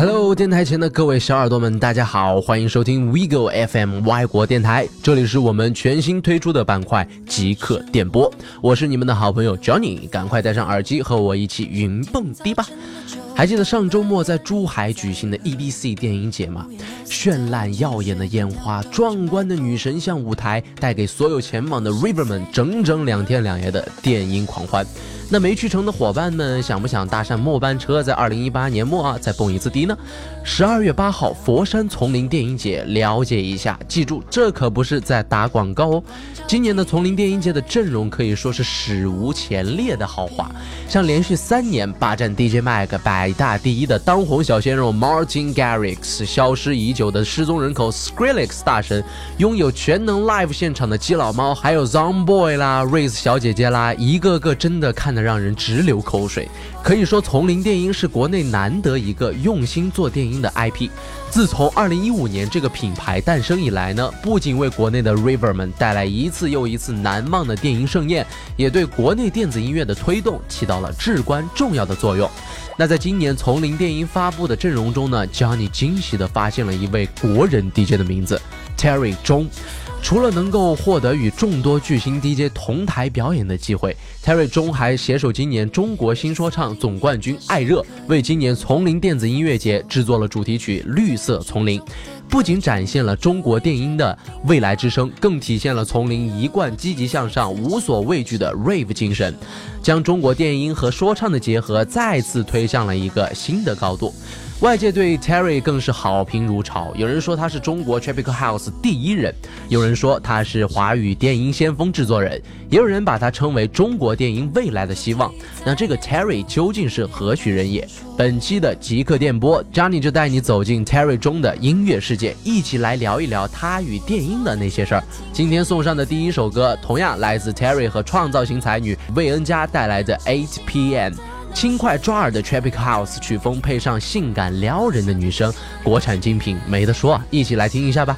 Hello，电台前的各位小耳朵们，大家好，欢迎收听 WeGo FM 外国电台，这里是我们全新推出的板块即刻电波，我是你们的好朋友 Johnny，赶快戴上耳机和我一起云蹦迪吧。还记得上周末在珠海举行的 EBC 电影节吗？绚烂耀眼的烟花，壮观的女神像舞台，带给所有前往的 River 们整整两天两夜的电影狂欢。那没去成的伙伴们，想不想搭上末班车，在二零一八年末啊再蹦一次迪呢？十二月八号，佛山丛林电影节，了解一下。记住，这可不是在打广告哦。今年的丛林电影节的阵容可以说是史无前例的豪华，像连续三年霸占 DJ Mag 百大第一的当红小鲜肉 Martin Garrix，消失已久的失踪人口 Skrillex 大神，拥有全能 live 现场的基佬猫，还有 Zomboy 啦，Race 小姐姐啦，一个个真的看得让人直流口水。可以说，丛林电音是国内难得一个用心做电音的 IP。自从2015年这个品牌诞生以来呢，不仅为国内的 River 们带来一次又一次难忘的电音盛宴，也对国内电子音乐的推动起到了至关重要的作用。那在今年丛林电音发布的阵容中呢，Johnny 惊喜地发现了一位国人 DJ 的名字，Terry 钟。除了能够获得与众多巨星 DJ 同台表演的机会，Terry 钟还携手今年中国新说唱总冠军艾热，为今年丛林电子音乐节制作了主题曲《绿色丛林》，不仅展现了中国电音的未来之声，更体现了丛林一贯积极向上、无所畏惧的 Rave 精神，将中国电音和说唱的结合再次推向了一个新的高度。外界对 Terry 更是好评如潮，有人说他是中国 Tropical House 第一人，有人说他是华语电音先锋制作人，也有人把他称为中国电音未来的希望。那这个 Terry 究竟是何许人也？本期的极客电波，Johnny 就带你走进 Terry 中的音乐世界，一起来聊一聊他与电音的那些事儿。今天送上的第一首歌，同样来自 Terry 和创造型才女魏恩佳带来的 Eight PM。轻快抓耳的 Tropic House 曲风，配上性感撩人的女声，国产精品没得说，一起来听一下吧。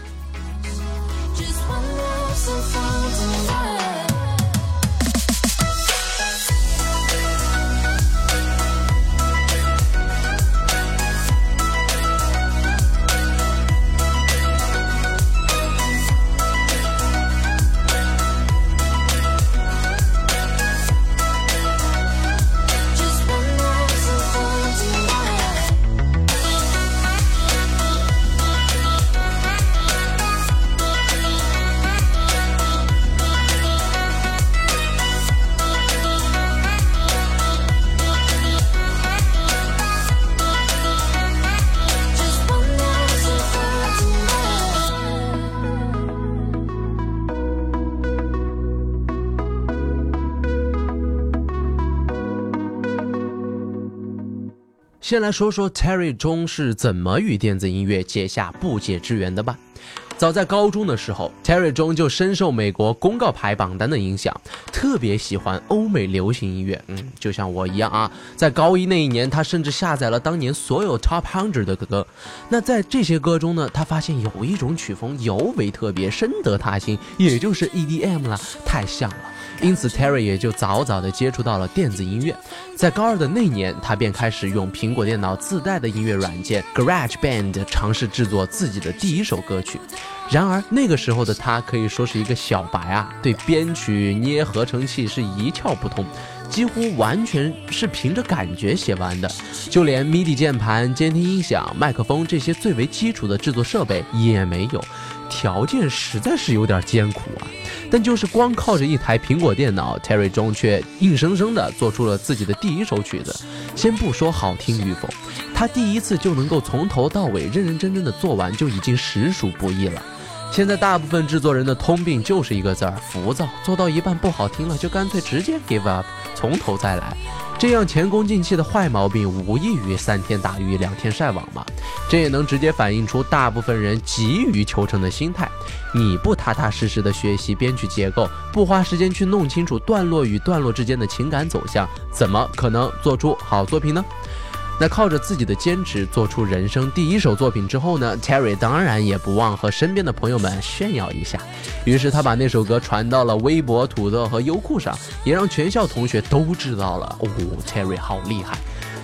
先来说说 Terry 中是怎么与电子音乐结下不解之缘的吧。早在高中的时候，Terry 中就深受美国公告牌榜单的影响，特别喜欢欧美流行音乐。嗯，就像我一样啊。在高一那一年，他甚至下载了当年所有 Top Hundred 的歌。那在这些歌中呢，他发现有一种曲风尤为特别，深得他心，也就是 EDM 了，太像了。因此，Terry 也就早早地接触到了电子音乐。在高二的那年，他便开始用苹果电脑自带的音乐软件 GarageBand 尝试制作自己的第一首歌曲。然而，那个时候的他可以说是一个小白啊，对编曲、捏合成器是一窍不通，几乎完全是凭着感觉写完的。就连 MIDI 键盘、监听音响、麦克风这些最为基础的制作设备也没有，条件实在是有点艰苦啊。但就是光靠着一台苹果电脑，Terry 中却硬生生地做出了自己的第一首曲子。先不说好听与否，他第一次就能够从头到尾认认真真的做完，就已经实属不易了。现在大部分制作人的通病就是一个字儿：浮躁。做到一半不好听了，就干脆直接 give up，从头再来。这样前功尽弃的坏毛病，无异于三天打鱼两天晒网嘛。这也能直接反映出大部分人急于求成的心态。你不踏踏实实的学习编曲结构，不花时间去弄清楚段落与段落之间的情感走向，怎么可能做出好作品呢？那靠着自己的坚持做出人生第一首作品之后呢，Terry 当然也不忘和身边的朋友们炫耀一下。于是他把那首歌传到了微博、土豆和优酷上，也让全校同学都知道了。哦，Terry 好厉害！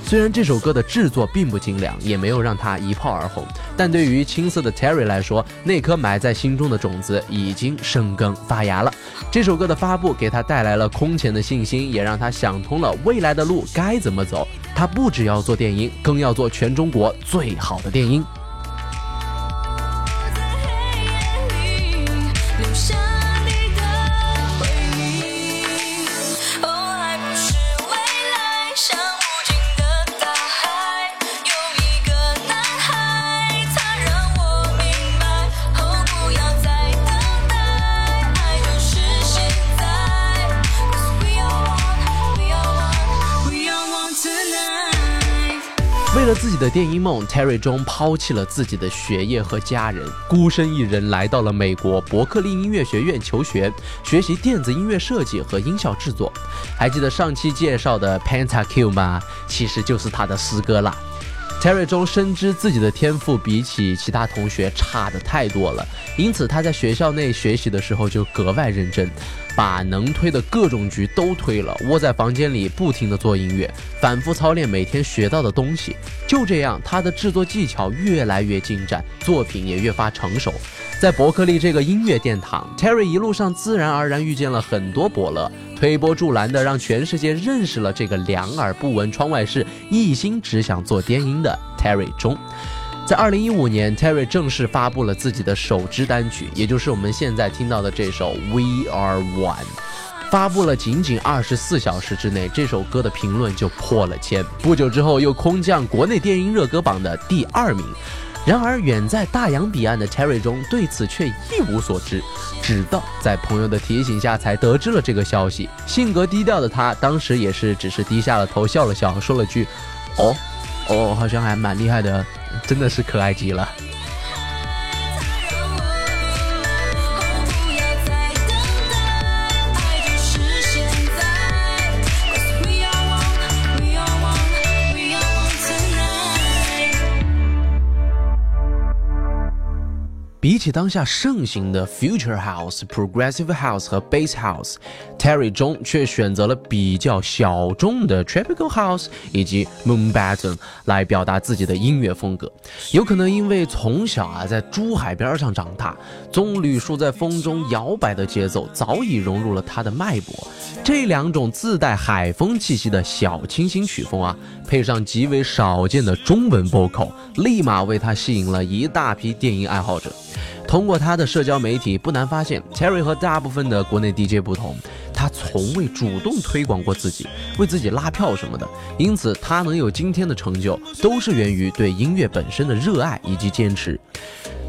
虽然这首歌的制作并不精良，也没有让他一炮而红，但对于青涩的 Terry 来说，那颗埋在心中的种子已经生根发芽了。这首歌的发布给他带来了空前的信心，也让他想通了未来的路该怎么走。他不只要做电音，更要做全中国最好的电音。为了自己的电音梦，Terry 中抛弃了自己的学业和家人，孤身一人来到了美国伯克利音乐学院求学，学习电子音乐设计和音效制作。还记得上期介绍的 Pentakill 吗？其实就是他的师哥啦。Terry 中深知自己的天赋比起其他同学差的太多了，因此他在学校内学习的时候就格外认真。把能推的各种局都推了，窝在房间里不停地做音乐，反复操练每天学到的东西。就这样，他的制作技巧越来越精湛，作品也越发成熟。在伯克利这个音乐殿堂，Terry 一路上自然而然遇见了很多伯乐，推波助澜的让全世界认识了这个两耳不闻窗外事，一心只想做电音的 Terry 中。在二零一五年，Terry 正式发布了自己的首支单曲，也就是我们现在听到的这首《We Are One》。发布了仅仅二十四小时之内，这首歌的评论就破了千。不久之后，又空降国内电音热歌榜的第二名。然而，远在大洋彼岸的 Cherry 中对此却一无所知，直到在朋友的提醒下才得知了这个消息。性格低调的他，当时也是只是低下了头，笑了笑，说了句：“哦，哦，好像还蛮厉害的。”真的是可爱极了。比起当下盛行的 Future House、Progressive House 和 Bass Terry 中却选择了比较小众的 Tropical House 以及 Moon Baton 来表达自己的音乐风格。有可能因为从小啊在珠海边上长大，棕榈树在风中摇摆的节奏早已融入了他的脉搏。这两种自带海风气息的小清新曲风啊，配上极为少见的中文 vocal，立马为他吸引了一大批电音爱好者。通过他的社交媒体，不难发现，Terry 和大部分的国内 DJ 不同，他从未主动推广过自己，为自己拉票什么的。因此，他能有今天的成就，都是源于对音乐本身的热爱以及坚持。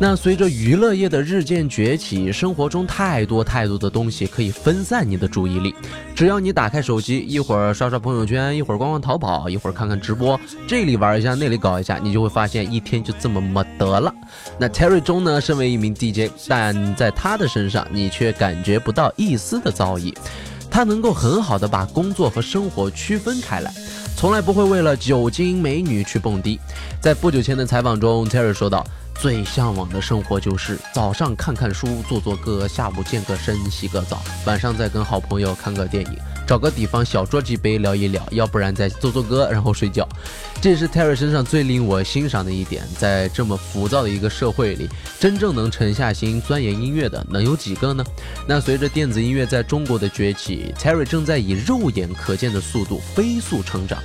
那随着娱乐业的日渐崛起，生活中太多太多的东西可以分散你的注意力。只要你打开手机，一会儿刷刷朋友圈，一会儿逛逛淘宝，一会儿看看直播，这里玩一下，那里搞一下，你就会发现一天就这么没得了。那 Terry 中呢，身为一名 DJ，但在他的身上，你却感觉不到一丝的造诣。他能够很好的把工作和生活区分开来，从来不会为了酒精美女去蹦迪。在不久前的采访中，Terry 说道。最向往的生活就是早上看看书、做做歌，下午健个身、洗个澡，晚上再跟好朋友看个电影，找个地方小酌几杯聊一聊，要不然再做做歌，然后睡觉。这也是 Terry 身上最令我欣赏的一点。在这么浮躁的一个社会里，真正能沉下心钻研音乐的能有几个呢？那随着电子音乐在中国的崛起，Terry 正在以肉眼可见的速度飞速成长。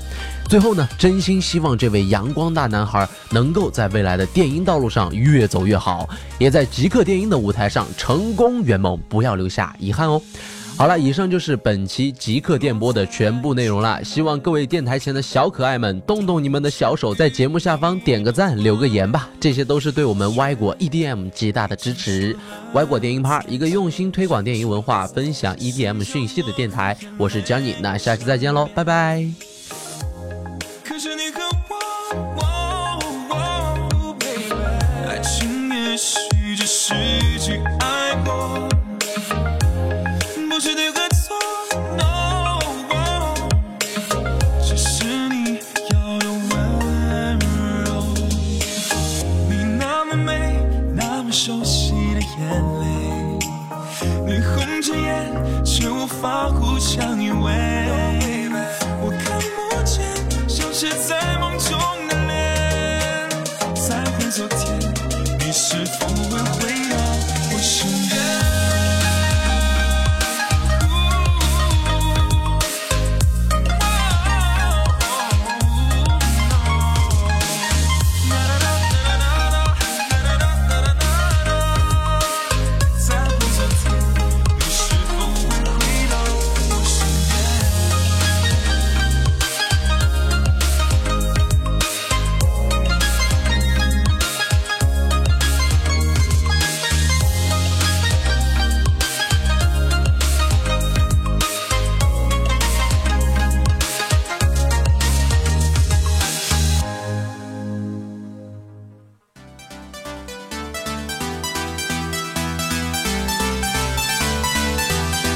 最后呢，真心希望这位阳光大男孩能够在未来的电音道路上越走越好，也在极客电音的舞台上成功圆梦，不要留下遗憾哦。好了，以上就是本期极客电波的全部内容了。希望各位电台前的小可爱们动动你们的小手，在节目下方点个赞，留个言吧，这些都是对我们歪果 EDM 极大的支持。歪果电音趴，一个用心推广电影文化、分享 EDM 讯息的电台。我是 Johnny，那下期再见喽，拜拜。无法互相依偎，我看不见，像是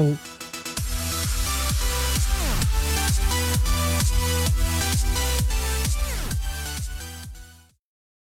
know